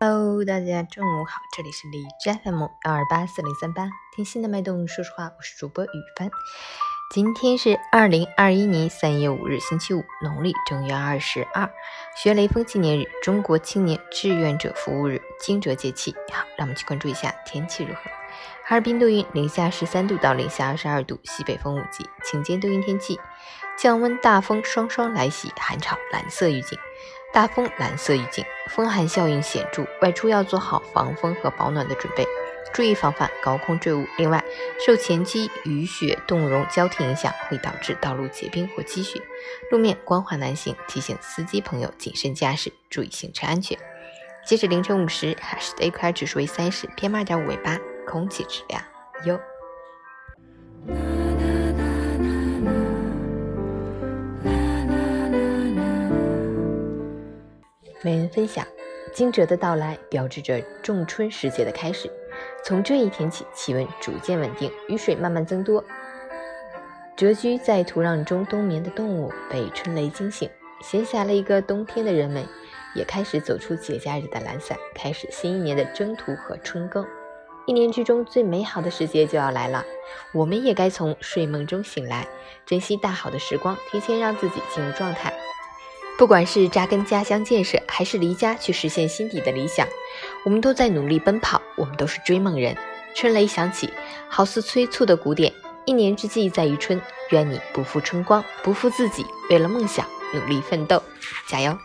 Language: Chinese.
Hello，大家中午好，这里是荔枝 FM 幺二八四零三八，听心的脉动，说实话，我是主播雨帆。今天是二零二一年三月五日，星期五，农历正月二十二，学雷锋纪念日，中国青年志愿者服务日，惊蛰节气。好，让我们去关注一下天气如何。哈尔滨多云，零下十三度到零下二十二度，西北风五级，晴间多云天气，降温大风双双来袭，寒潮蓝色预警。大风蓝色预警，风寒效应显著，外出要做好防风和保暖的准备，注意防范高空坠物。另外，受前期雨雪冻融交替影响，会导致道路结冰或积雪，路面光滑难行，提醒司机朋友谨慎驾驶，注意行车安全。截止凌晨五时，海市的 AQI 指数为三十，PM 二点五为八，空气质量优。每人分享，惊蛰的到来标志着仲春时节的开始。从这一天起，气温逐渐稳定，雨水慢慢增多。蛰居在土壤中冬眠的动物被春雷惊醒，闲暇了一个冬天的人们也开始走出节假日的懒散，开始新一年的征途和春耕。一年之中最美好的时节就要来了，我们也该从睡梦中醒来，珍惜大好的时光，提前让自己进入状态。不管是扎根家乡建设，还是离家去实现心底的理想，我们都在努力奔跑。我们都是追梦人。春雷响起，好似催促的鼓点。一年之计在于春，愿你不负春光，不负自己，为了梦想努力奋斗，加油！